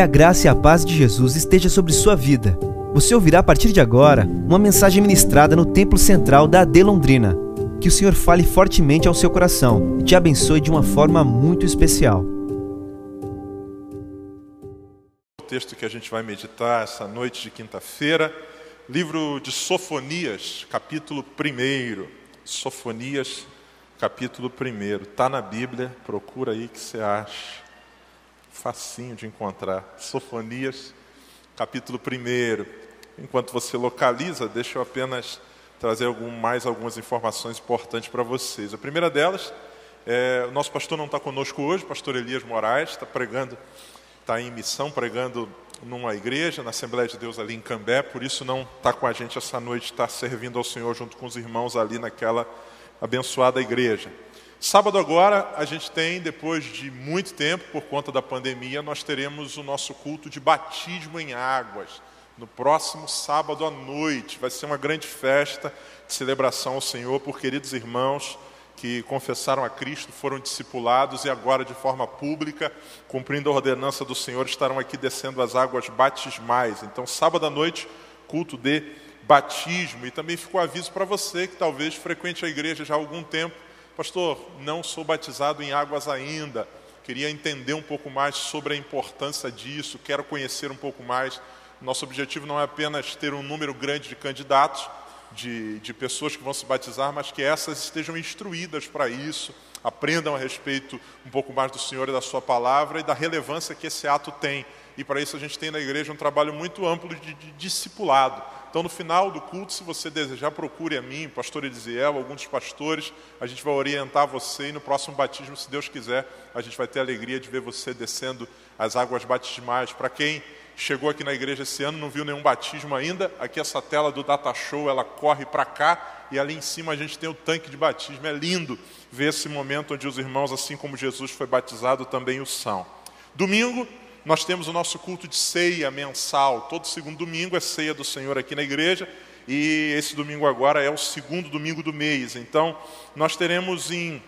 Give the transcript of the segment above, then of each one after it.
Que a graça e a paz de Jesus esteja sobre sua vida. Você ouvirá a partir de agora uma mensagem ministrada no Templo Central da AD Londrina. Que o Senhor fale fortemente ao seu coração e te abençoe de uma forma muito especial. O texto que a gente vai meditar essa noite de quinta-feira, livro de Sofonias, capítulo 1. Sofonias, capítulo 1. Está na Bíblia, procura aí que você acha facinho de encontrar. Sofonias, capítulo 1. Enquanto você localiza, deixa eu apenas trazer algum, mais algumas informações importantes para vocês. A primeira delas, é, o nosso pastor não está conosco hoje, pastor Elias Moraes, está pregando, está em missão, pregando numa igreja, na Assembleia de Deus ali em Cambé, por isso não está com a gente essa noite, está servindo ao Senhor junto com os irmãos ali naquela abençoada igreja. Sábado agora, a gente tem, depois de muito tempo, por conta da pandemia, nós teremos o nosso culto de batismo em águas. No próximo sábado à noite, vai ser uma grande festa de celebração ao Senhor por queridos irmãos que confessaram a Cristo, foram discipulados e agora, de forma pública, cumprindo a ordenança do Senhor, estarão aqui descendo as águas batismais. Então, sábado à noite, culto de batismo. E também ficou aviso para você que talvez frequente a igreja já há algum tempo Pastor, não sou batizado em águas ainda. Queria entender um pouco mais sobre a importância disso, quero conhecer um pouco mais. Nosso objetivo não é apenas ter um número grande de candidatos, de, de pessoas que vão se batizar, mas que essas estejam instruídas para isso, aprendam a respeito um pouco mais do Senhor e da Sua palavra e da relevância que esse ato tem. E para isso a gente tem na igreja um trabalho muito amplo de, de discipulado então, no final do culto, se você desejar, procure a mim, pastor Elisiel, alguns pastores. A gente vai orientar você e no próximo batismo, se Deus quiser, a gente vai ter a alegria de ver você descendo as águas batismais. Para quem chegou aqui na igreja esse ano, não viu nenhum batismo ainda, aqui essa tela do Data Show, ela corre para cá e ali em cima a gente tem o tanque de batismo. É lindo ver esse momento onde os irmãos, assim como Jesus foi batizado, também o são. Domingo, nós temos o nosso culto de ceia mensal. Todo segundo domingo é ceia do Senhor aqui na igreja. E esse domingo agora é o segundo domingo do mês. Então, nós teremos em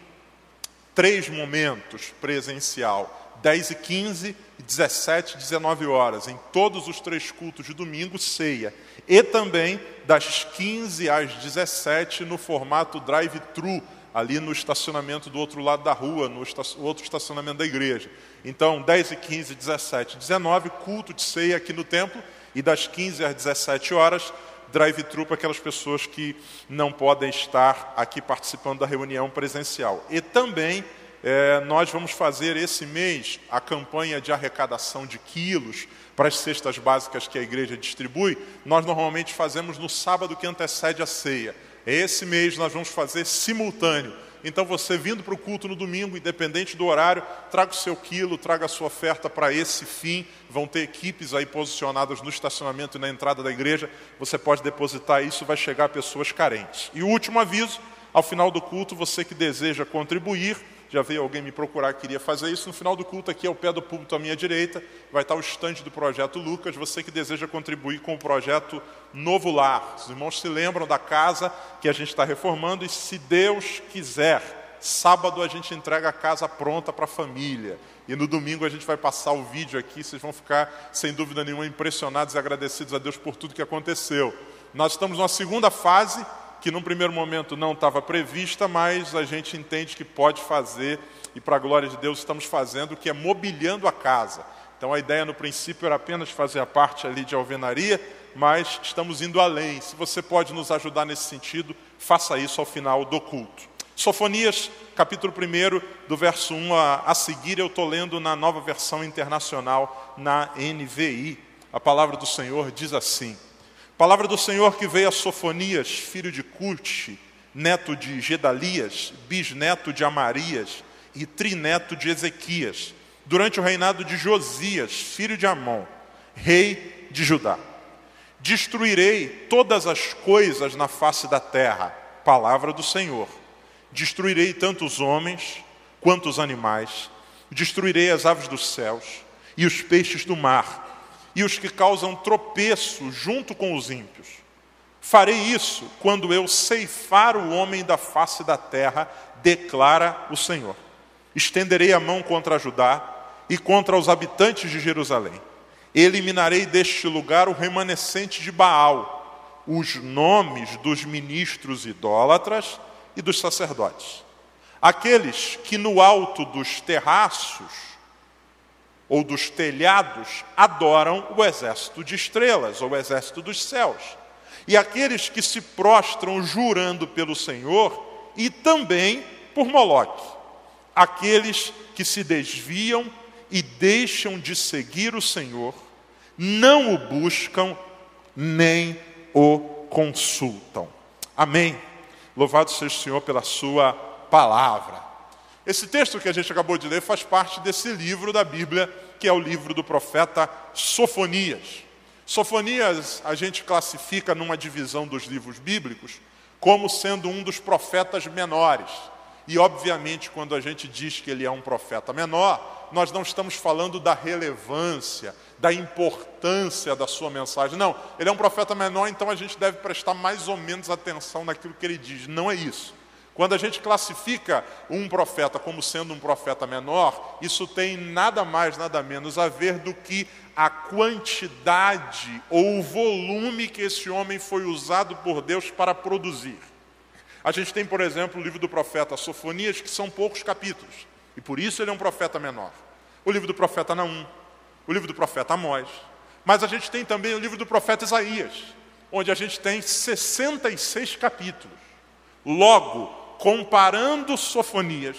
três momentos presencial. 10 e 15, 17 e 19 horas. Em todos os três cultos de domingo, ceia. E também das 15 às 17 no formato drive-thru ali no estacionamento do outro lado da rua, no outro estacionamento da igreja. Então, 10 e 15, 17 19, culto de ceia aqui no templo, e das 15 às 17 horas, drive-thru para aquelas pessoas que não podem estar aqui participando da reunião presencial. E também é, nós vamos fazer esse mês a campanha de arrecadação de quilos para as cestas básicas que a igreja distribui. Nós normalmente fazemos no sábado que antecede a ceia. Esse mês nós vamos fazer simultâneo. Então você vindo para o culto no domingo, independente do horário, traga o seu quilo, traga a sua oferta para esse fim. Vão ter equipes aí posicionadas no estacionamento e na entrada da igreja. Você pode depositar isso, vai chegar a pessoas carentes. E o último aviso, ao final do culto, você que deseja contribuir, já veio alguém me procurar que queria fazer isso. No final do culto, aqui ao pé do púlpito à minha direita, vai estar o estande do projeto Lucas. Você que deseja contribuir com o projeto Novo Lar. Os irmãos se lembram da casa que a gente está reformando e, se Deus quiser, sábado a gente entrega a casa pronta para a família. E no domingo a gente vai passar o vídeo aqui, vocês vão ficar, sem dúvida nenhuma, impressionados e agradecidos a Deus por tudo que aconteceu. Nós estamos numa segunda fase que num primeiro momento não estava prevista, mas a gente entende que pode fazer, e para a glória de Deus estamos fazendo, que é mobiliando a casa. Então a ideia no princípio era apenas fazer a parte ali de alvenaria, mas estamos indo além. Se você pode nos ajudar nesse sentido, faça isso ao final do culto. Sofonias, capítulo 1, do verso 1 a, a seguir, eu estou lendo na nova versão internacional, na NVI. A palavra do Senhor diz assim: Palavra do Senhor que veio a Sofonias, filho de Curte, neto de Gedalias, bisneto de Amarias e trineto de Ezequias, durante o reinado de Josias, filho de Amon, rei de Judá. Destruirei todas as coisas na face da terra, palavra do Senhor. Destruirei tanto os homens quanto os animais, destruirei as aves dos céus e os peixes do mar e os que causam tropeço junto com os ímpios. Farei isso quando eu ceifar o homem da face da terra, declara o Senhor. Estenderei a mão contra Judá e contra os habitantes de Jerusalém. Eliminarei deste lugar o remanescente de Baal, os nomes dos ministros idólatras e dos sacerdotes. Aqueles que no alto dos terraços ou dos telhados adoram o exército de estrelas, ou o exército dos céus. E aqueles que se prostram jurando pelo Senhor e também por Moloque. Aqueles que se desviam e deixam de seguir o Senhor, não o buscam nem o consultam. Amém. Louvado seja o Senhor pela sua palavra. Esse texto que a gente acabou de ler faz parte desse livro da Bíblia, que é o livro do profeta Sofonias. Sofonias a gente classifica numa divisão dos livros bíblicos como sendo um dos profetas menores. E, obviamente, quando a gente diz que ele é um profeta menor, nós não estamos falando da relevância, da importância da sua mensagem. Não, ele é um profeta menor, então a gente deve prestar mais ou menos atenção naquilo que ele diz. Não é isso. Quando a gente classifica um profeta como sendo um profeta menor, isso tem nada mais, nada menos a ver do que a quantidade ou o volume que esse homem foi usado por Deus para produzir. A gente tem, por exemplo, o livro do profeta Sofonias, que são poucos capítulos, e por isso ele é um profeta menor. O livro do profeta Naum, o livro do profeta Amós, mas a gente tem também o livro do profeta Isaías, onde a gente tem 66 capítulos. Logo, comparando Sofonias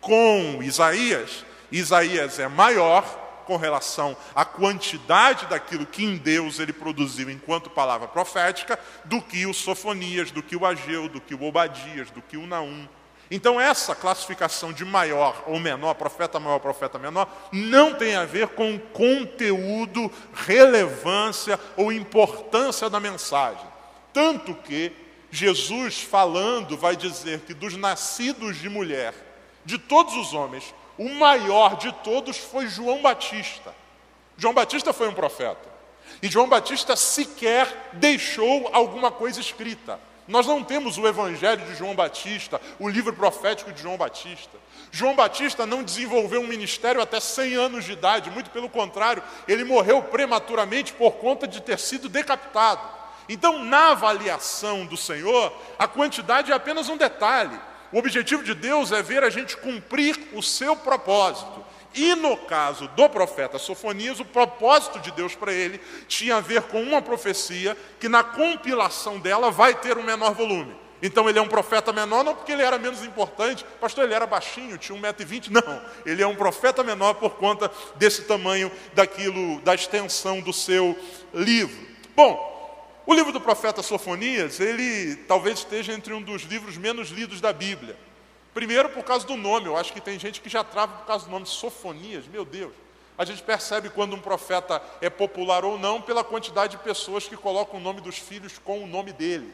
com Isaías, Isaías é maior com relação à quantidade daquilo que em Deus ele produziu enquanto palavra profética, do que o Sofonias, do que o Ageu, do que o Obadias, do que o Naum. Então, essa classificação de maior ou menor, profeta maior, profeta menor, não tem a ver com conteúdo, relevância ou importância da mensagem. Tanto que Jesus falando vai dizer que dos nascidos de mulher, de todos os homens, o maior de todos foi João Batista. João Batista foi um profeta. E João Batista sequer deixou alguma coisa escrita. Nós não temos o Evangelho de João Batista, o livro profético de João Batista. João Batista não desenvolveu um ministério até 100 anos de idade, muito pelo contrário, ele morreu prematuramente por conta de ter sido decapitado. Então, na avaliação do Senhor, a quantidade é apenas um detalhe. O objetivo de Deus é ver a gente cumprir o seu propósito. E no caso do profeta Sofonias, o propósito de Deus para ele tinha a ver com uma profecia que na compilação dela vai ter um menor volume. Então ele é um profeta menor, não porque ele era menos importante, pastor, ele era baixinho, tinha 1,20m, não. Ele é um profeta menor por conta desse tamanho daquilo, da extensão do seu livro. Bom, o livro do profeta Sofonias, ele talvez esteja entre um dos livros menos lidos da Bíblia. Primeiro por causa do nome, eu acho que tem gente que já trava por causa do nome Sofonias, meu Deus. A gente percebe quando um profeta é popular ou não pela quantidade de pessoas que colocam o nome dos filhos com o nome dele.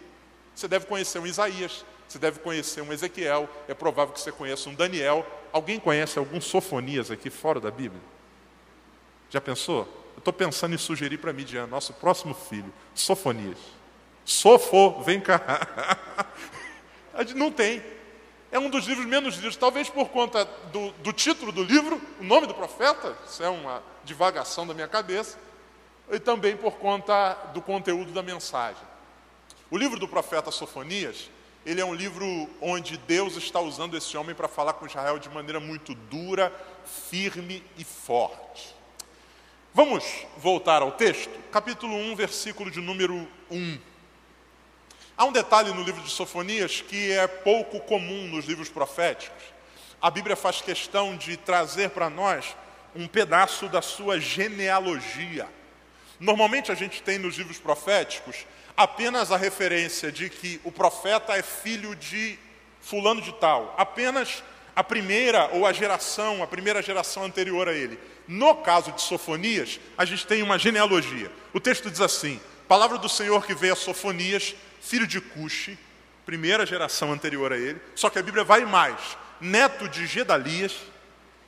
Você deve conhecer um Isaías, você deve conhecer um Ezequiel, é provável que você conheça um Daniel. Alguém conhece algum Sofonias aqui fora da Bíblia? Já pensou? Eu estou pensando em sugerir para Midian, nosso próximo filho, Sofonias. Sofo, vem cá. Não tem. É um dos livros menos lidos, talvez por conta do, do, título do livro, o nome do profeta, isso é uma divagação da minha cabeça, e também por conta do conteúdo da mensagem. O livro do profeta Sofonias, ele é um livro onde Deus está usando esse homem para falar com Israel de maneira muito dura, firme e forte. Vamos voltar ao texto, capítulo 1, versículo de número 1. Há um detalhe no livro de Sofonias que é pouco comum nos livros proféticos. A Bíblia faz questão de trazer para nós um pedaço da sua genealogia. Normalmente a gente tem nos livros proféticos apenas a referência de que o profeta é filho de fulano de tal, apenas a primeira ou a geração, a primeira geração anterior a ele. No caso de Sofonias, a gente tem uma genealogia. O texto diz assim: Palavra do Senhor que veio a Sofonias, filho de Cuxi, primeira geração anterior a ele. Só que a Bíblia vai mais: neto de Gedalias,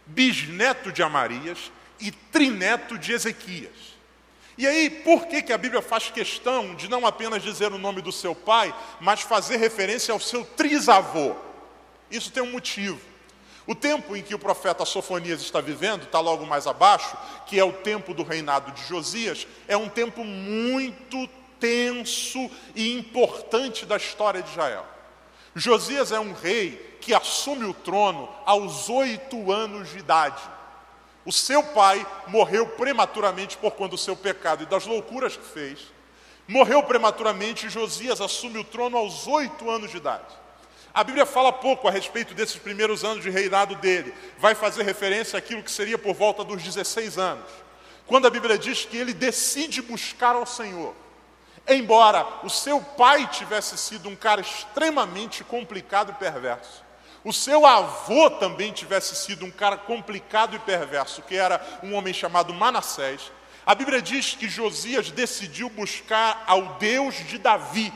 bisneto de Amarias e trineto de Ezequias. E aí, por que, que a Bíblia faz questão de não apenas dizer o nome do seu pai, mas fazer referência ao seu trisavô? Isso tem um motivo. O tempo em que o profeta Sofonias está vivendo, está logo mais abaixo, que é o tempo do reinado de Josias, é um tempo muito tenso e importante da história de Israel. Josias é um rei que assume o trono aos oito anos de idade. O seu pai morreu prematuramente por conta do seu pecado e das loucuras que fez. Morreu prematuramente e Josias assume o trono aos oito anos de idade. A Bíblia fala pouco a respeito desses primeiros anos de reinado dele. Vai fazer referência àquilo que seria por volta dos 16 anos. Quando a Bíblia diz que ele decide buscar ao Senhor. Embora o seu pai tivesse sido um cara extremamente complicado e perverso, o seu avô também tivesse sido um cara complicado e perverso, que era um homem chamado Manassés, a Bíblia diz que Josias decidiu buscar ao Deus de Davi,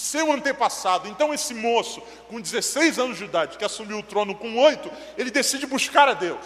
seu antepassado. Então, esse moço, com 16 anos de idade, que assumiu o trono com oito, ele decide buscar a Deus.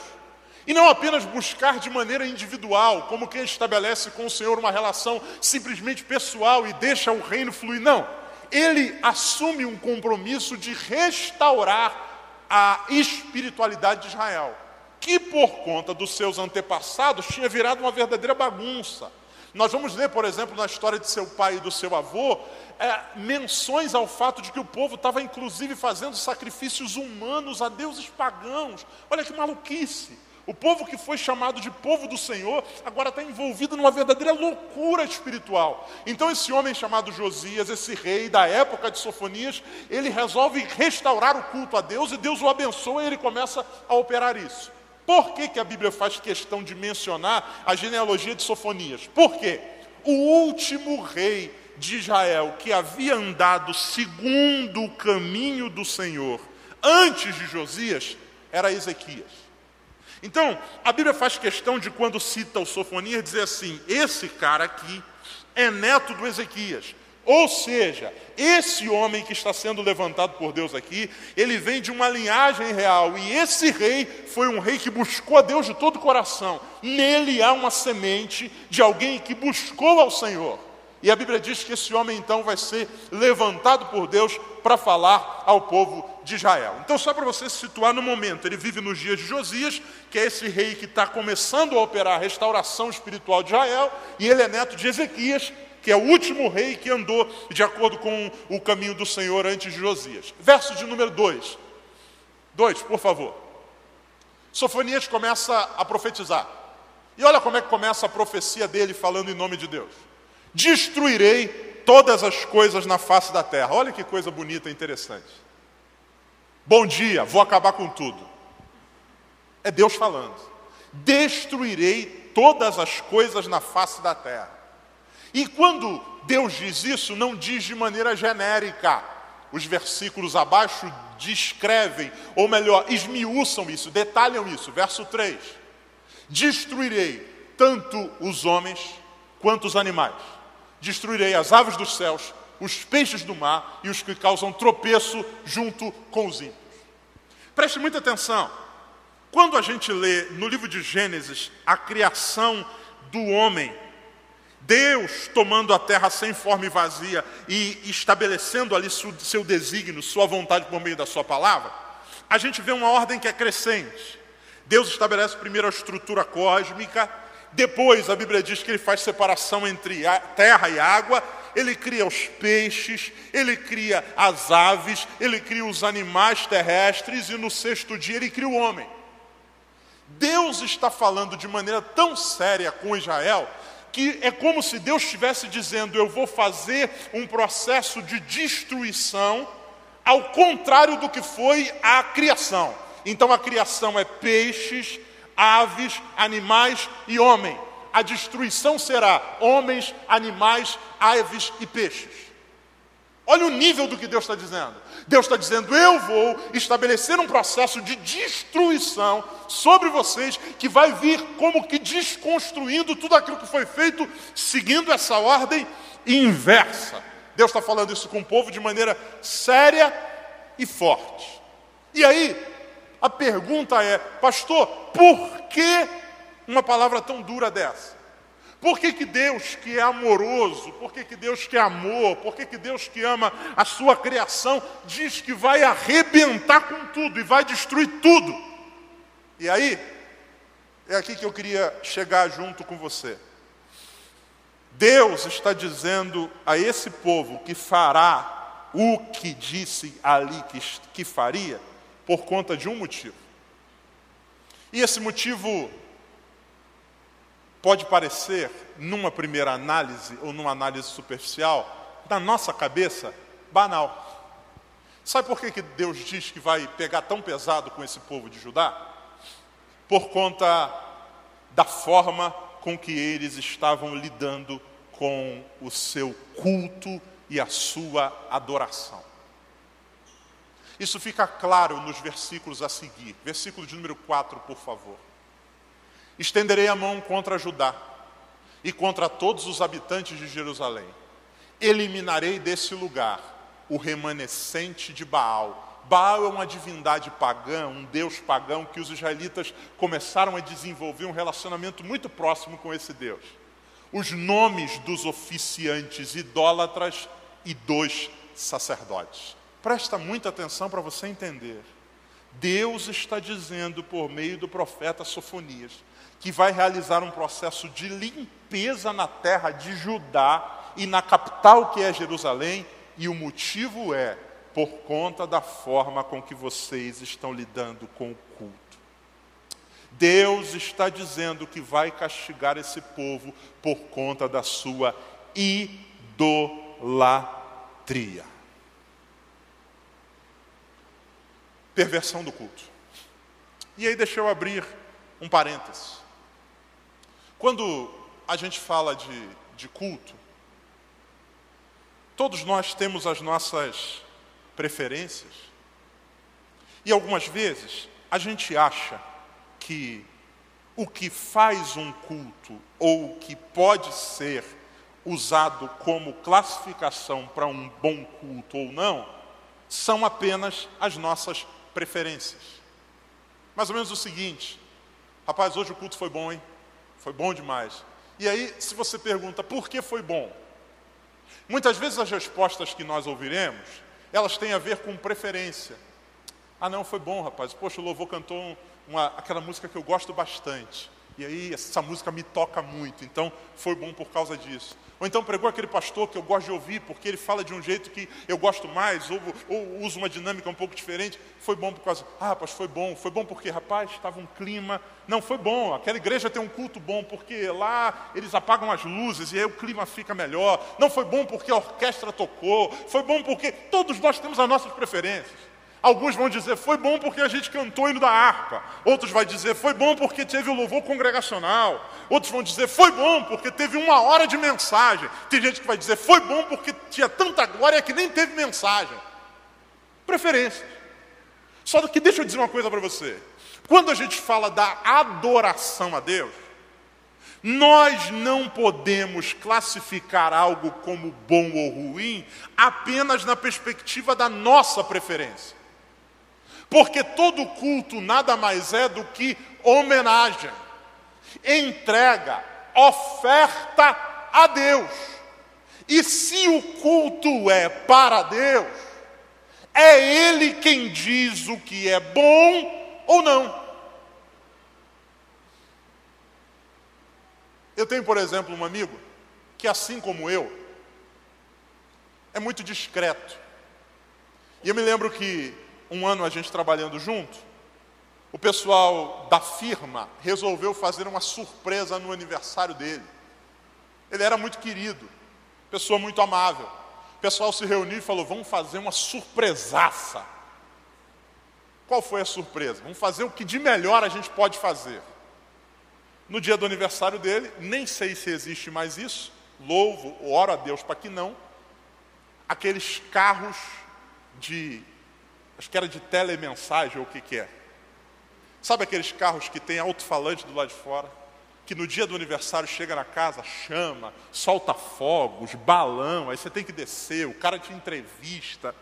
E não apenas buscar de maneira individual, como quem estabelece com o Senhor uma relação simplesmente pessoal e deixa o reino fluir. Não. Ele assume um compromisso de restaurar a espiritualidade de Israel, que por conta dos seus antepassados tinha virado uma verdadeira bagunça. Nós vamos ler, por exemplo, na história de seu pai e do seu avô, é, menções ao fato de que o povo estava inclusive fazendo sacrifícios humanos a deuses pagãos. Olha que maluquice! O povo que foi chamado de povo do Senhor agora está envolvido numa verdadeira loucura espiritual. Então, esse homem chamado Josias, esse rei da época de Sofonias, ele resolve restaurar o culto a Deus e Deus o abençoa e ele começa a operar isso. Por que, que a Bíblia faz questão de mencionar a genealogia de Sofonias? Porque o último rei de Israel que havia andado segundo o caminho do Senhor antes de Josias era Ezequias. Então, a Bíblia faz questão de, quando cita o Sofonias, dizer assim: esse cara aqui é neto do Ezequias. Ou seja, esse homem que está sendo levantado por Deus aqui, ele vem de uma linhagem real, e esse rei foi um rei que buscou a Deus de todo o coração. Nele há uma semente de alguém que buscou ao Senhor. E a Bíblia diz que esse homem então vai ser levantado por Deus para falar ao povo de Israel. Então, só para você se situar no momento, ele vive nos dias de Josias, que é esse rei que está começando a operar a restauração espiritual de Israel, e ele é neto de Ezequias, que é o último rei que andou de acordo com o caminho do Senhor antes de Josias. Verso de número 2. 2, por favor. Sofonias começa a profetizar. E olha como é que começa a profecia dele falando em nome de Deus destruirei todas as coisas na face da terra. Olha que coisa bonita e interessante. Bom dia, vou acabar com tudo. É Deus falando. Destruirei todas as coisas na face da terra. E quando Deus diz isso, não diz de maneira genérica. Os versículos abaixo descrevem, ou melhor, esmiuçam isso, detalham isso. Verso 3: Destruirei tanto os homens quanto os animais destruirei as aves dos céus, os peixes do mar e os que causam tropeço junto com os ímpios. Preste muita atenção. Quando a gente lê no livro de Gênesis a criação do homem, Deus tomando a terra sem forma e vazia e estabelecendo ali seu desígnio, sua vontade por meio da sua palavra, a gente vê uma ordem que é crescente. Deus estabelece primeiro a estrutura cósmica, depois a Bíblia diz que ele faz separação entre a terra e água, ele cria os peixes, ele cria as aves, ele cria os animais terrestres e no sexto dia ele cria o homem. Deus está falando de maneira tão séria com Israel que é como se Deus estivesse dizendo: Eu vou fazer um processo de destruição, ao contrário do que foi a criação. Então a criação é peixes, aves, animais e homem. A destruição será homens, animais, aves e peixes. Olha o nível do que Deus está dizendo. Deus está dizendo: Eu vou estabelecer um processo de destruição sobre vocês, que vai vir como que desconstruindo tudo aquilo que foi feito, seguindo essa ordem inversa. Deus está falando isso com o povo de maneira séria e forte. E aí, a pergunta é, pastor, por que uma palavra tão dura dessa? Por que, que Deus que é amoroso, por que, que Deus que é amor, por que, que Deus que ama a sua criação, diz que vai arrebentar com tudo e vai destruir tudo? E aí, é aqui que eu queria chegar junto com você. Deus está dizendo a esse povo que fará o que disse ali que, que faria, por conta de um motivo. E esse motivo pode parecer, numa primeira análise ou numa análise superficial, na nossa cabeça, banal. Sabe por que, que Deus diz que vai pegar tão pesado com esse povo de Judá? Por conta da forma com que eles estavam lidando com o seu culto e a sua adoração. Isso fica claro nos versículos a seguir. Versículo de número 4, por favor. Estenderei a mão contra Judá e contra todos os habitantes de Jerusalém. Eliminarei desse lugar o remanescente de Baal. Baal é uma divindade pagã, um deus pagão que os israelitas começaram a desenvolver um relacionamento muito próximo com esse deus. Os nomes dos oficiantes idólatras e dos sacerdotes. Presta muita atenção para você entender. Deus está dizendo por meio do profeta Sofonias que vai realizar um processo de limpeza na terra de Judá e na capital que é Jerusalém, e o motivo é por conta da forma com que vocês estão lidando com o culto. Deus está dizendo que vai castigar esse povo por conta da sua idolatria. Perversão do culto. E aí deixa eu abrir um parênteses. Quando a gente fala de, de culto, todos nós temos as nossas preferências. E algumas vezes a gente acha que o que faz um culto ou o que pode ser usado como classificação para um bom culto ou não, são apenas as nossas preferências. Mais ou menos o seguinte: rapaz, hoje o culto foi bom, hein? Foi bom demais. E aí, se você pergunta por que foi bom? Muitas vezes as respostas que nós ouviremos, elas têm a ver com preferência. Ah, não, foi bom, rapaz. Poxa, o louvor cantou uma, aquela música que eu gosto bastante. E aí, essa música me toca muito. Então, foi bom por causa disso. Ou então pregou aquele pastor que eu gosto de ouvir, porque ele fala de um jeito que eu gosto mais, ou, ou usa uma dinâmica um pouco diferente. Foi bom por causa. Ah, rapaz, foi bom. Foi bom porque, rapaz, estava um clima. Não, foi bom. Aquela igreja tem um culto bom, porque lá eles apagam as luzes e aí o clima fica melhor. Não foi bom porque a orquestra tocou. Foi bom porque todos nós temos as nossas preferências. Alguns vão dizer, foi bom porque a gente cantou hino da harpa. Outros vão dizer, foi bom porque teve o louvor congregacional. Outros vão dizer, foi bom porque teve uma hora de mensagem. Tem gente que vai dizer, foi bom porque tinha tanta glória que nem teve mensagem. Preferências. Só que deixa eu dizer uma coisa para você. Quando a gente fala da adoração a Deus, nós não podemos classificar algo como bom ou ruim apenas na perspectiva da nossa preferência. Porque todo culto nada mais é do que homenagem, entrega, oferta a Deus. E se o culto é para Deus, é Ele quem diz o que é bom ou não. Eu tenho, por exemplo, um amigo que, assim como eu, é muito discreto. E eu me lembro que um ano a gente trabalhando junto, o pessoal da firma resolveu fazer uma surpresa no aniversário dele. Ele era muito querido, pessoa muito amável. O pessoal se reuniu e falou: vamos fazer uma surpresaça. Qual foi a surpresa? Vamos fazer o que de melhor a gente pode fazer. No dia do aniversário dele, nem sei se existe mais isso, louvo, oro a Deus para que não, aqueles carros de acho que era de telemensagem ou o que, que é. Sabe aqueles carros que tem alto-falante do lado de fora? Que no dia do aniversário chega na casa, chama, solta fogos, balão, aí você tem que descer, o cara te entrevista.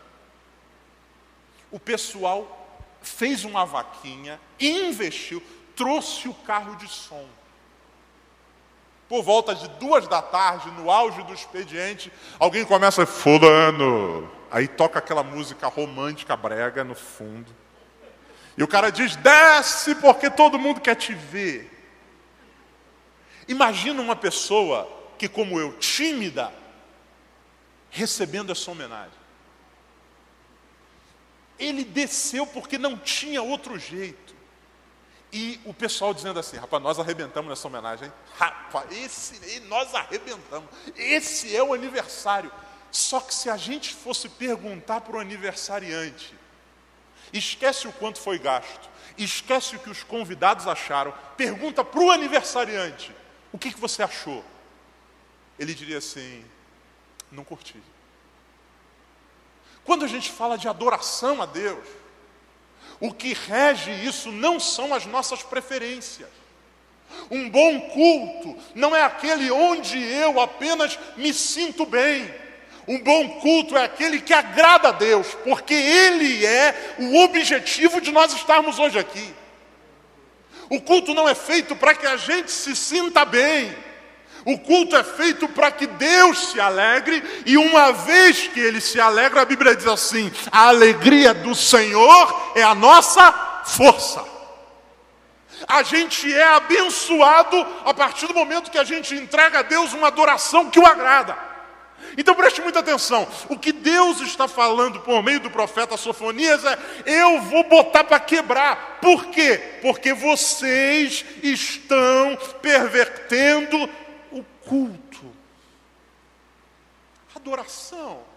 O pessoal fez uma vaquinha, investiu, trouxe o carro de som. por volta de duas da tarde, no auge do expediente, alguém começa, fulano. Aí toca aquela música romântica brega no fundo. E o cara diz, desce porque todo mundo quer te ver. Imagina uma pessoa que, como eu, tímida, recebendo essa homenagem. Ele desceu porque não tinha outro jeito. E o pessoal dizendo assim, rapaz, nós arrebentamos nessa homenagem. Rapaz, esse, nós arrebentamos. Esse é o aniversário. Só que se a gente fosse perguntar para o aniversariante, esquece o quanto foi gasto, esquece o que os convidados acharam, pergunta para o aniversariante, o que, que você achou? Ele diria assim, não curti. Quando a gente fala de adoração a Deus, o que rege isso não são as nossas preferências. Um bom culto não é aquele onde eu apenas me sinto bem. Um bom culto é aquele que agrada a Deus, porque Ele é o objetivo de nós estarmos hoje aqui. O culto não é feito para que a gente se sinta bem. O culto é feito para que Deus se alegre, e uma vez que ele se alegra, a Bíblia diz assim: a alegria do Senhor é a nossa força. A gente é abençoado a partir do momento que a gente entrega a Deus uma adoração que o agrada. Então preste muita atenção. O que Deus está falando por meio do profeta Sofonias é: eu vou botar para quebrar. Por quê? Porque vocês estão pervertendo culto, adoração.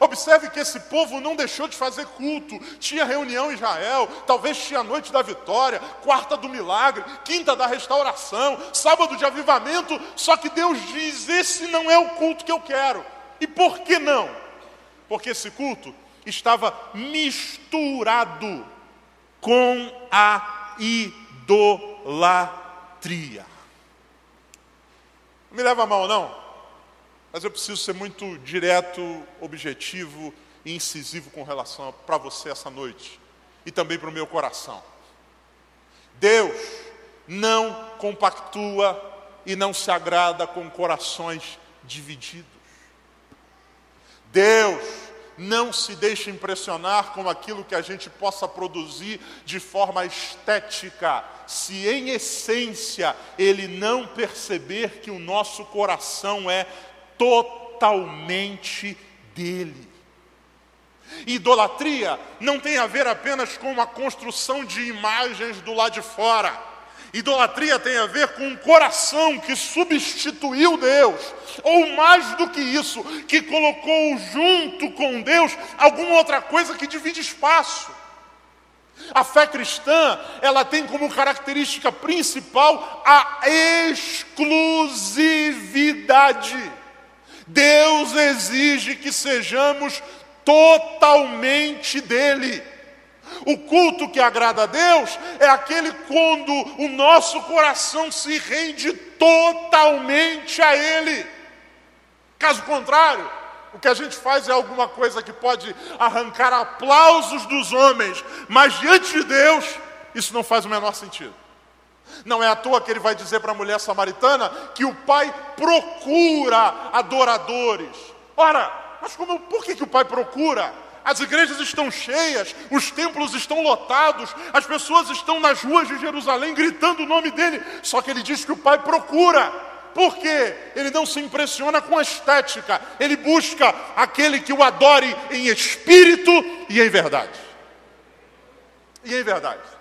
Observe que esse povo não deixou de fazer culto. Tinha reunião em Israel, talvez tinha noite da vitória, quarta do milagre, quinta da restauração, sábado de avivamento. Só que Deus diz: esse não é o culto que eu quero. E por que não? Porque esse culto estava misturado com a idolatria. Não me leva a mal, não. Mas eu preciso ser muito direto, objetivo e incisivo com relação para você essa noite. E também para o meu coração. Deus não compactua e não se agrada com corações divididos. Deus não se deixa impressionar com aquilo que a gente possa produzir de forma estética, se em essência ele não perceber que o nosso coração é totalmente dele. Idolatria não tem a ver apenas com a construção de imagens do lado de fora. Idolatria tem a ver com um coração que substituiu Deus, ou mais do que isso, que colocou junto com Deus alguma outra coisa que divide espaço. A fé cristã, ela tem como característica principal a exclusividade. Deus exige que sejamos totalmente dele. O culto que agrada a Deus é aquele quando o nosso coração se rende totalmente a Ele. Caso contrário, o que a gente faz é alguma coisa que pode arrancar aplausos dos homens, mas diante de Deus, isso não faz o menor sentido. Não é à toa que ele vai dizer para a mulher samaritana que o pai procura adoradores. Ora, mas como, por que, que o pai procura? As igrejas estão cheias, os templos estão lotados, as pessoas estão nas ruas de Jerusalém gritando o nome dele. Só que ele diz que o Pai procura. Por quê? Ele não se impressiona com a estética, ele busca aquele que o adore em espírito e em verdade. E em verdade.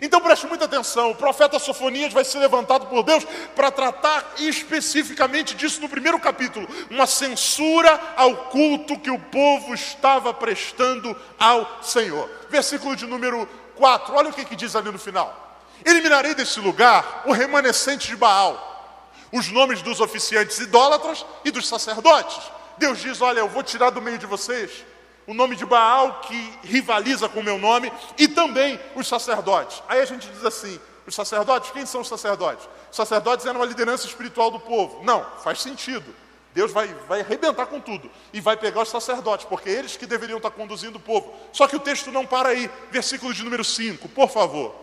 Então preste muita atenção: o profeta Sofonias vai ser levantado por Deus para tratar especificamente disso no primeiro capítulo uma censura ao culto que o povo estava prestando ao Senhor. Versículo de número 4, olha o que, que diz ali no final: Eliminarei desse lugar o remanescente de Baal, os nomes dos oficiantes idólatras e dos sacerdotes. Deus diz: Olha, eu vou tirar do meio de vocês o nome de Baal que rivaliza com o meu nome e também os sacerdotes. Aí a gente diz assim: os sacerdotes, quem são os sacerdotes? Os sacerdotes eram a liderança espiritual do povo. Não, faz sentido. Deus vai, vai arrebentar com tudo e vai pegar os sacerdotes, porque eles que deveriam estar conduzindo o povo. Só que o texto não para aí. Versículo de número 5, por favor.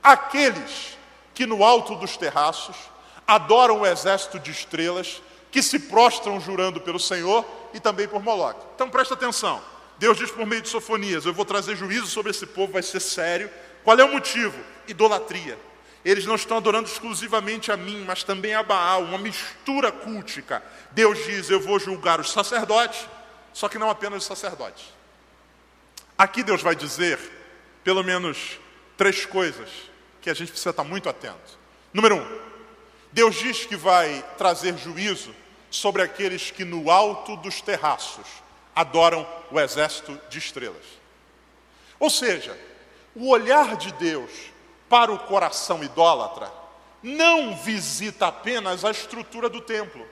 Aqueles que no alto dos terraços adoram o exército de estrelas, que se prostram jurando pelo Senhor e também por Moloque. Então presta atenção. Deus diz por meio de Sofonias: Eu vou trazer juízo sobre esse povo, vai ser sério. Qual é o motivo? Idolatria. Eles não estão adorando exclusivamente a mim, mas também a Baal, uma mistura cultica. Deus diz: Eu vou julgar os sacerdotes, só que não apenas os sacerdotes. Aqui Deus vai dizer, pelo menos, três coisas que a gente precisa estar muito atento. Número um, Deus diz que vai trazer juízo sobre aqueles que no alto dos terraços adoram o exército de estrelas. Ou seja, o olhar de Deus para o coração idólatra não visita apenas a estrutura do templo.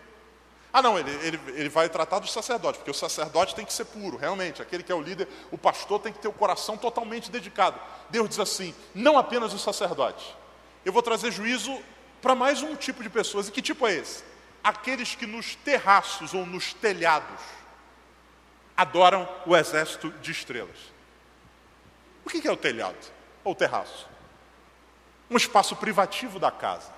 Ah, não, ele, ele, ele vai tratar dos sacerdotes, porque o sacerdote tem que ser puro, realmente. Aquele que é o líder, o pastor tem que ter o coração totalmente dedicado. Deus diz assim: não apenas os sacerdotes. Eu vou trazer juízo para mais um tipo de pessoas. E que tipo é esse? Aqueles que nos terraços ou nos telhados adoram o exército de estrelas. O que é o telhado ou terraço? Um espaço privativo da casa.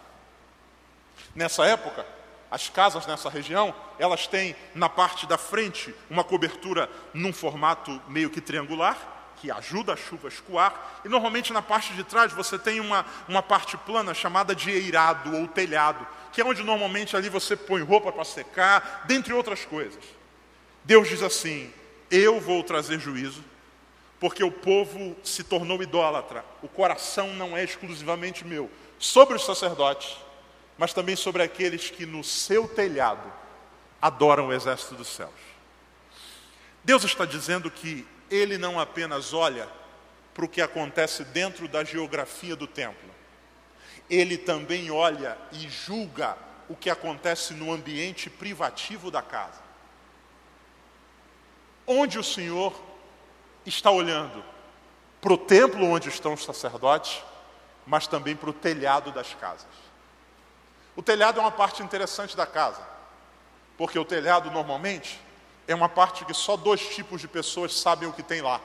Nessa época, as casas nessa região, elas têm na parte da frente uma cobertura num formato meio que triangular, que ajuda a chuva a escoar, e normalmente na parte de trás você tem uma, uma parte plana chamada de eirado ou telhado, que é onde normalmente ali você põe roupa para secar, dentre outras coisas. Deus diz assim: Eu vou trazer juízo, porque o povo se tornou idólatra, o coração não é exclusivamente meu, sobre os sacerdotes, mas também sobre aqueles que no seu telhado adoram o exército dos céus. Deus está dizendo que Ele não apenas olha para o que acontece dentro da geografia do templo, Ele também olha e julga o que acontece no ambiente privativo da casa. Onde o Senhor está olhando? Para o templo onde estão os sacerdotes, mas também para o telhado das casas. O telhado é uma parte interessante da casa, porque o telhado normalmente é uma parte que só dois tipos de pessoas sabem o que tem lá.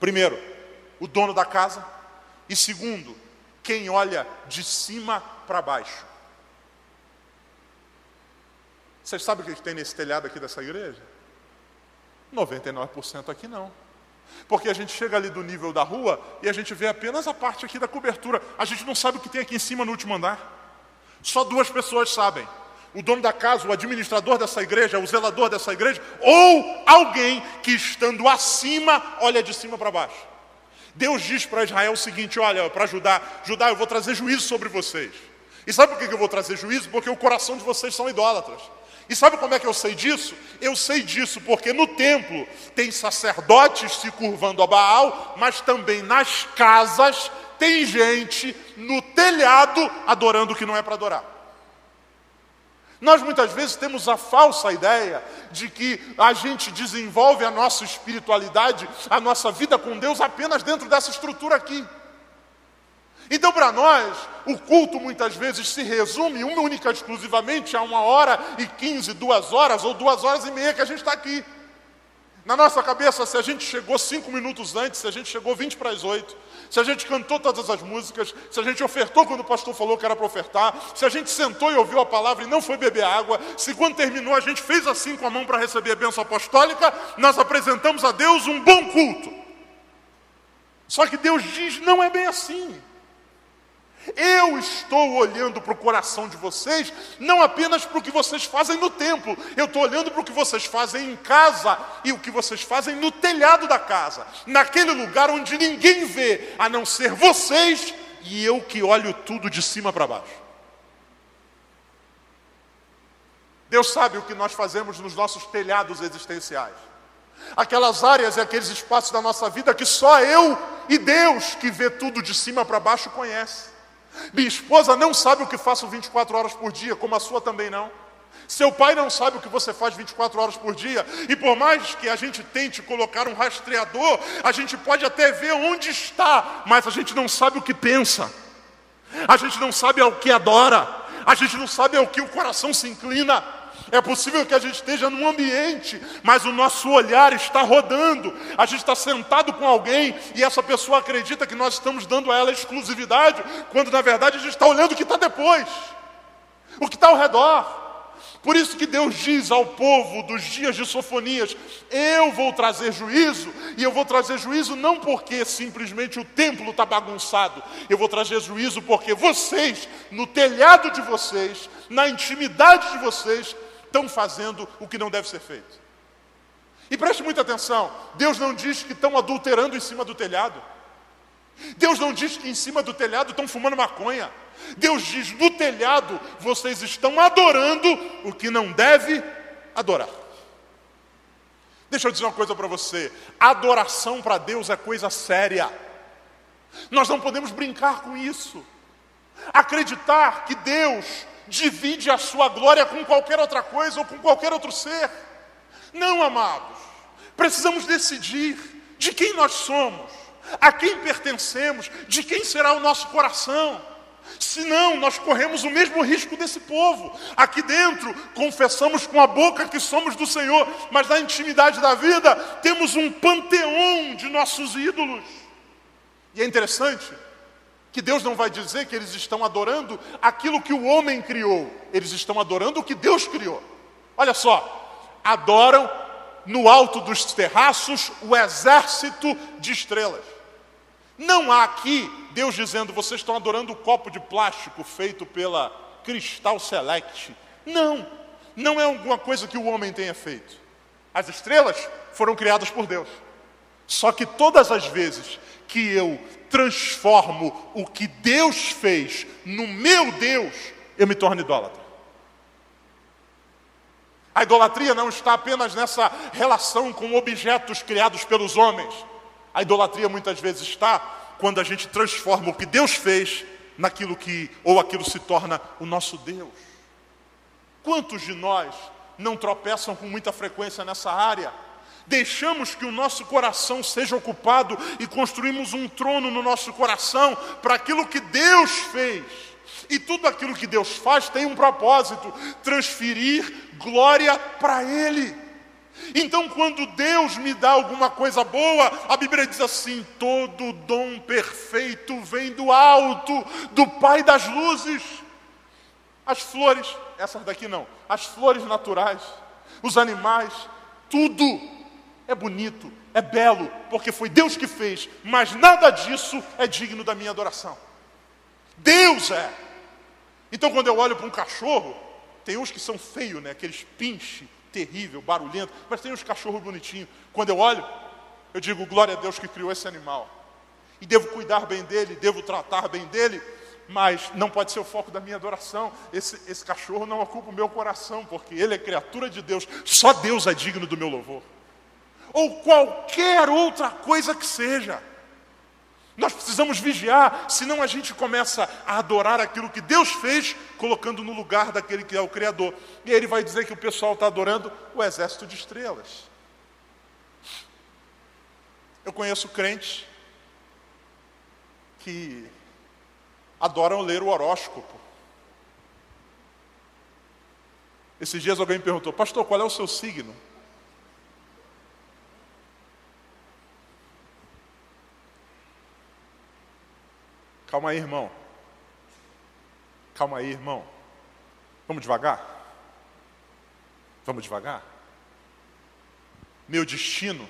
Primeiro, o dono da casa, e segundo, quem olha de cima para baixo. Vocês sabem o que tem nesse telhado aqui dessa igreja? 99% aqui não. Porque a gente chega ali do nível da rua e a gente vê apenas a parte aqui da cobertura. A gente não sabe o que tem aqui em cima no último andar. Só duas pessoas sabem: o dono da casa, o administrador dessa igreja, o zelador dessa igreja, ou alguém que estando acima olha de cima para baixo. Deus diz para Israel o seguinte: olha, para Judá, Judá, eu vou trazer juízo sobre vocês. E sabe por que eu vou trazer juízo? Porque o coração de vocês são idólatras. E sabe como é que eu sei disso? Eu sei disso porque no templo tem sacerdotes se curvando a Baal, mas também nas casas tem gente no telhado adorando o que não é para adorar. Nós muitas vezes temos a falsa ideia de que a gente desenvolve a nossa espiritualidade, a nossa vida com Deus apenas dentro dessa estrutura aqui. Então, para nós, o culto muitas vezes se resume única exclusivamente a uma hora e quinze, duas horas ou duas horas e meia que a gente está aqui. Na nossa cabeça, se a gente chegou cinco minutos antes, se a gente chegou vinte para as oito, se a gente cantou todas as músicas, se a gente ofertou quando o pastor falou que era para ofertar, se a gente sentou e ouviu a palavra e não foi beber água, se quando terminou a gente fez assim com a mão para receber a bênção apostólica, nós apresentamos a Deus um bom culto. Só que Deus diz: não é bem assim. Eu estou olhando para o coração de vocês, não apenas para o que vocês fazem no templo, eu estou olhando para o que vocês fazem em casa e o que vocês fazem no telhado da casa, naquele lugar onde ninguém vê, a não ser vocês e eu que olho tudo de cima para baixo. Deus sabe o que nós fazemos nos nossos telhados existenciais. Aquelas áreas e aqueles espaços da nossa vida que só eu e Deus, que vê tudo de cima para baixo, conhece. Minha esposa não sabe o que faço 24 horas por dia, como a sua também não. Seu pai não sabe o que você faz 24 horas por dia, e por mais que a gente tente colocar um rastreador, a gente pode até ver onde está, mas a gente não sabe o que pensa, a gente não sabe ao que adora, a gente não sabe ao que o coração se inclina. É possível que a gente esteja num ambiente, mas o nosso olhar está rodando. A gente está sentado com alguém e essa pessoa acredita que nós estamos dando a ela exclusividade, quando na verdade a gente está olhando o que está depois. o que está ao redor. Por isso que Deus diz ao povo dos dias de Sofonias: Eu vou trazer juízo, e eu vou trazer juízo não porque simplesmente o templo está bagunçado, eu vou trazer juízo porque vocês, no telhado de vocês, na intimidade de vocês, estão fazendo o que não deve ser feito. E preste muita atenção: Deus não diz que estão adulterando em cima do telhado. Deus não diz que em cima do telhado estão fumando maconha. Deus diz: no telhado vocês estão adorando o que não deve adorar. Deixa eu dizer uma coisa para você: adoração para Deus é coisa séria. Nós não podemos brincar com isso. Acreditar que Deus divide a sua glória com qualquer outra coisa ou com qualquer outro ser. Não, amados. Precisamos decidir de quem nós somos, a quem pertencemos, de quem será o nosso coração. Senão, nós corremos o mesmo risco desse povo. Aqui dentro, confessamos com a boca que somos do Senhor, mas na intimidade da vida, temos um panteão de nossos ídolos. E é interessante que Deus não vai dizer que eles estão adorando aquilo que o homem criou, eles estão adorando o que Deus criou. Olha só, adoram no alto dos terraços o exército de estrelas. Não há aqui Deus dizendo, vocês estão adorando o copo de plástico feito pela Cristal Select. Não, não é alguma coisa que o homem tenha feito. As estrelas foram criadas por Deus. Só que todas as vezes que eu transformo o que Deus fez no meu Deus, eu me torno idólatra. A idolatria não está apenas nessa relação com objetos criados pelos homens. A idolatria muitas vezes está quando a gente transforma o que Deus fez naquilo que, ou aquilo se torna o nosso Deus. Quantos de nós não tropeçam com muita frequência nessa área? Deixamos que o nosso coração seja ocupado e construímos um trono no nosso coração para aquilo que Deus fez. E tudo aquilo que Deus faz tem um propósito: transferir glória para Ele. Então, quando Deus me dá alguma coisa boa, a Bíblia diz assim: todo dom perfeito vem do alto, do Pai das luzes. As flores, essas daqui não, as flores naturais, os animais, tudo é bonito, é belo, porque foi Deus que fez, mas nada disso é digno da minha adoração. Deus é. Então, quando eu olho para um cachorro, tem uns que são feios, né? Aqueles pinche terrível, barulhento, mas tem uns cachorros bonitinhos. Quando eu olho, eu digo, glória a Deus que criou esse animal. E devo cuidar bem dele, devo tratar bem dele, mas não pode ser o foco da minha adoração. Esse, esse cachorro não ocupa o meu coração, porque ele é criatura de Deus. Só Deus é digno do meu louvor. Ou qualquer outra coisa que seja. Nós precisamos vigiar, senão a gente começa a adorar aquilo que Deus fez, colocando no lugar daquele que é o Criador. E aí ele vai dizer que o pessoal está adorando o exército de estrelas. Eu conheço crentes que adoram ler o horóscopo. Esses dias alguém me perguntou, pastor, qual é o seu signo? Calma aí, irmão. Calma aí, irmão. Vamos devagar? Vamos devagar? Meu destino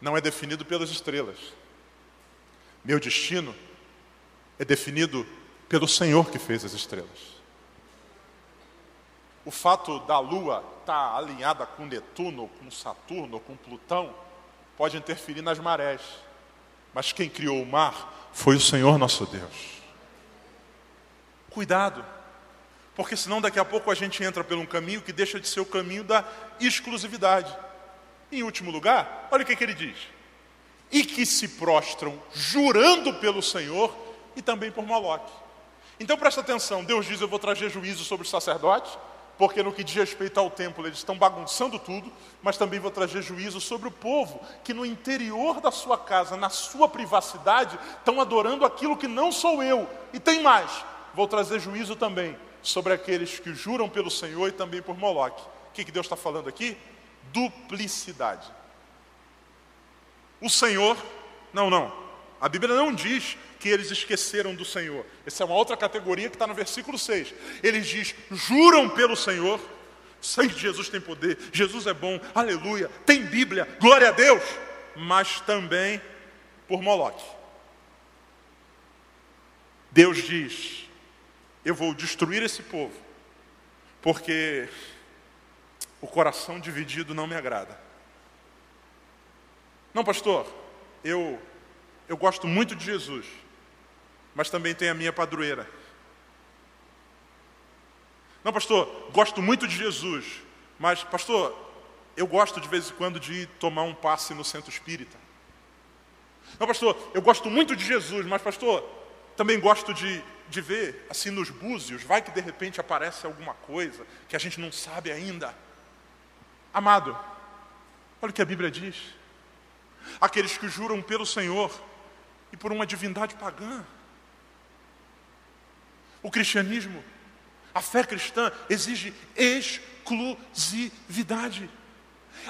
não é definido pelas estrelas. Meu destino é definido pelo Senhor que fez as estrelas. O fato da Lua estar tá alinhada com Netuno, com Saturno, com Plutão, pode interferir nas marés. Mas quem criou o mar foi o Senhor nosso Deus. Cuidado, porque senão daqui a pouco a gente entra por um caminho que deixa de ser o caminho da exclusividade. Em último lugar, olha o que, que ele diz: e que se prostram jurando pelo Senhor e também por Moloque. Então presta atenção, Deus diz: Eu vou trazer juízo sobre os sacerdotes, porque no que diz respeito ao templo eles estão bagunçando tudo, mas também vou trazer juízo sobre o povo que no interior da sua casa, na sua privacidade, estão adorando aquilo que não sou eu. E tem mais, vou trazer juízo também sobre aqueles que juram pelo Senhor e também por Moloque. O que, que Deus está falando aqui? Duplicidade. O Senhor, não, não, A Bíblia não diz que eles esqueceram do Senhor. Essa é uma outra categoria que está no versículo 6. Eles diz, juram pelo Senhor. Sangue de Jesus tem poder, Jesus é bom, aleluia, tem Bíblia, glória a Deus. Mas também por Moloque. Deus diz: Eu vou destruir esse povo, porque o coração dividido não me agrada. Não, pastor, eu, eu gosto muito de Jesus, mas também tenho a minha padroeira. Não, pastor, gosto muito de Jesus, mas, pastor, eu gosto de vez em quando de tomar um passe no centro espírita. Não, pastor, eu gosto muito de Jesus, mas, pastor, também gosto de, de ver, assim, nos búzios, vai que de repente aparece alguma coisa que a gente não sabe ainda. Amado, olha o que a Bíblia diz. Aqueles que juram pelo Senhor e por uma divindade pagã. O cristianismo, a fé cristã exige exclusividade.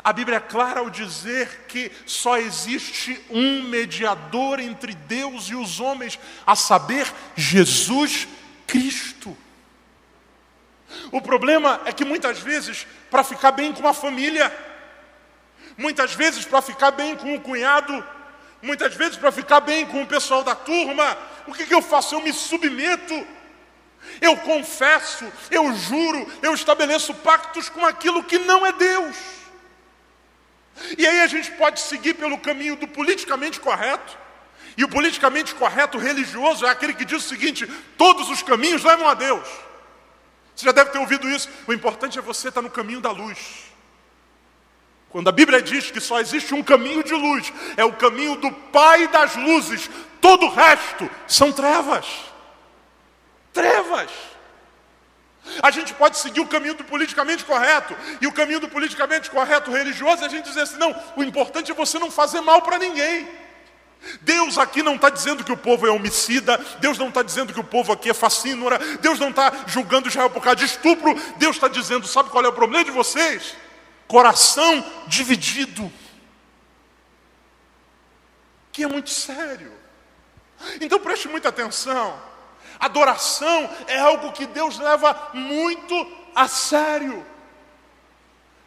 A Bíblia é clara ao dizer que só existe um mediador entre Deus e os homens, a saber, Jesus Cristo. O problema é que muitas vezes, para ficar bem com a família, muitas vezes para ficar bem com o cunhado, muitas vezes para ficar bem com o pessoal da turma, o que, que eu faço? Eu me submeto, eu confesso, eu juro, eu estabeleço pactos com aquilo que não é Deus. E aí a gente pode seguir pelo caminho do politicamente correto. E o politicamente correto religioso é aquele que diz o seguinte: todos os caminhos levam a Deus. Você já deve ter ouvido isso. O importante é você estar no caminho da luz. Quando a Bíblia diz que só existe um caminho de luz, é o caminho do Pai das luzes, todo o resto são trevas. Trevas. A gente pode seguir o caminho do politicamente correto, e o caminho do politicamente correto religioso, a gente dizer assim: não, o importante é você não fazer mal para ninguém. Deus aqui não está dizendo que o povo é homicida, Deus não está dizendo que o povo aqui é facínora, Deus não está julgando Israel por causa de estupro, Deus está dizendo: sabe qual é o problema de vocês? Coração dividido, que é muito sério. Então preste muita atenção. Adoração é algo que Deus leva muito a sério.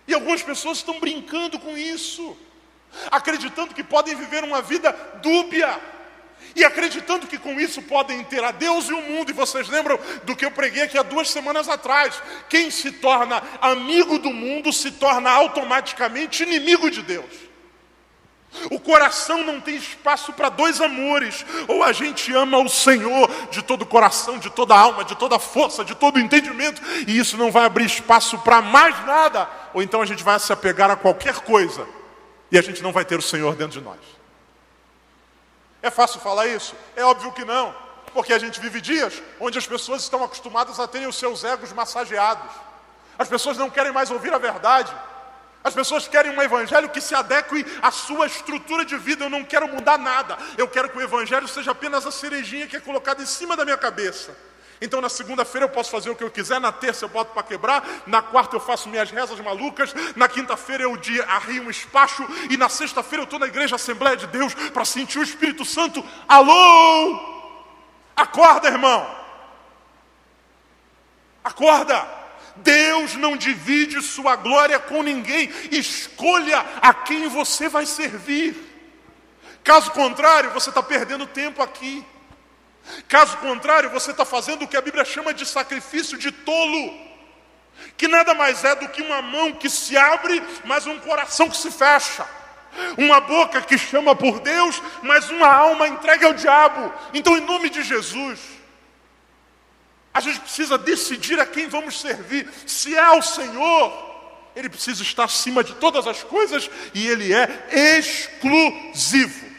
E algumas pessoas estão brincando com isso, acreditando que podem viver uma vida dúbia, e acreditando que com isso podem ter a Deus e o mundo. E vocês lembram do que eu preguei aqui há duas semanas atrás? Quem se torna amigo do mundo se torna automaticamente inimigo de Deus. O coração não tem espaço para dois amores. Ou a gente ama o Senhor de todo o coração, de toda a alma, de toda a força, de todo o entendimento, e isso não vai abrir espaço para mais nada. Ou então a gente vai se apegar a qualquer coisa e a gente não vai ter o Senhor dentro de nós. É fácil falar isso? É óbvio que não, porque a gente vive dias onde as pessoas estão acostumadas a terem os seus egos massageados. As pessoas não querem mais ouvir a verdade. As pessoas querem um evangelho que se adeque à sua estrutura de vida. Eu não quero mudar nada. Eu quero que o evangelho seja apenas a cerejinha que é colocada em cima da minha cabeça. Então na segunda-feira eu posso fazer o que eu quiser, na terça eu boto para quebrar, na quarta eu faço minhas rezas malucas, na quinta-feira eu dia arrio um espaço e na sexta-feira eu estou na igreja Assembleia de Deus para sentir o Espírito Santo. Alô! Acorda, irmão! Acorda! Deus não divide sua glória com ninguém. Escolha a quem você vai servir. Caso contrário, você está perdendo tempo aqui. Caso contrário, você está fazendo o que a Bíblia chama de sacrifício de tolo, que nada mais é do que uma mão que se abre, mas um coração que se fecha. Uma boca que chama por Deus, mas uma alma entregue ao diabo. Então, em nome de Jesus, a gente precisa decidir a quem vamos servir. Se é ao Senhor, Ele precisa estar acima de todas as coisas e Ele é exclusivo.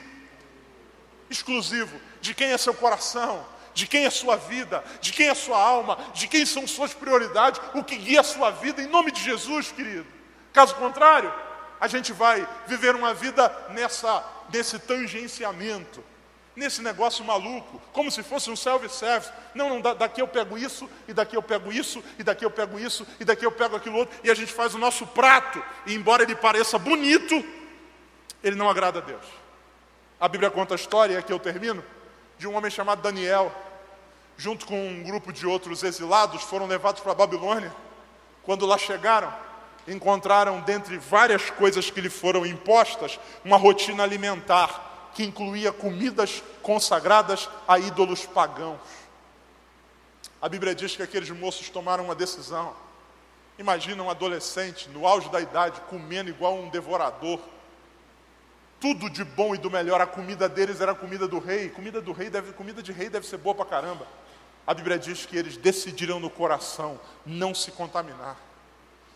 Exclusivo. De quem é seu coração, de quem é sua vida, de quem é sua alma, de quem são suas prioridades, o que guia a sua vida, em nome de Jesus, querido. Caso contrário, a gente vai viver uma vida nessa, nesse tangenciamento nesse negócio maluco, como se fosse um self-service. Não, não, daqui eu pego isso, e daqui eu pego isso, e daqui eu pego isso, e daqui eu pego aquilo outro, e a gente faz o nosso prato, e embora ele pareça bonito, ele não agrada a Deus. A Bíblia conta a história, e aqui eu termino, de um homem chamado Daniel, junto com um grupo de outros exilados, foram levados para a Babilônia. Quando lá chegaram, encontraram, dentre várias coisas que lhe foram impostas, uma rotina alimentar que incluía comidas consagradas a ídolos pagãos. A Bíblia diz que aqueles moços tomaram uma decisão. Imagina um adolescente no auge da idade comendo igual um devorador. Tudo de bom e do melhor, a comida deles era a comida do rei. Comida do rei deve, comida de rei deve ser boa pra caramba. A Bíblia diz que eles decidiram no coração não se contaminar.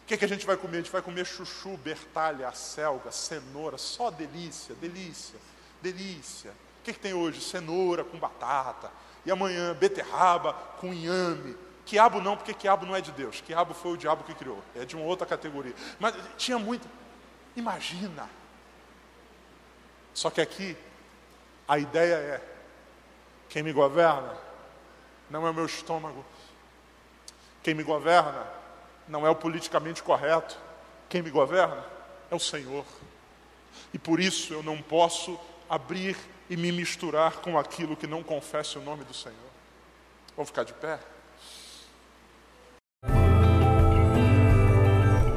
O que, é que a gente vai comer? A gente vai comer chuchu, bertalha, acelga, cenoura, só delícia, delícia, delícia. O que, é que tem hoje? Cenoura com batata. E amanhã, beterraba com inhame. Quiabo não, porque quiabo não é de Deus. Quiabo foi o diabo que criou. É de uma outra categoria. Mas tinha muito. Imagina. Só que aqui, a ideia é: quem me governa não é o meu estômago. Quem me governa não é o politicamente correto. Quem me governa é o Senhor. E por isso eu não posso abrir e me misturar com aquilo que não confesse o nome do Senhor. Vamos ficar de pé?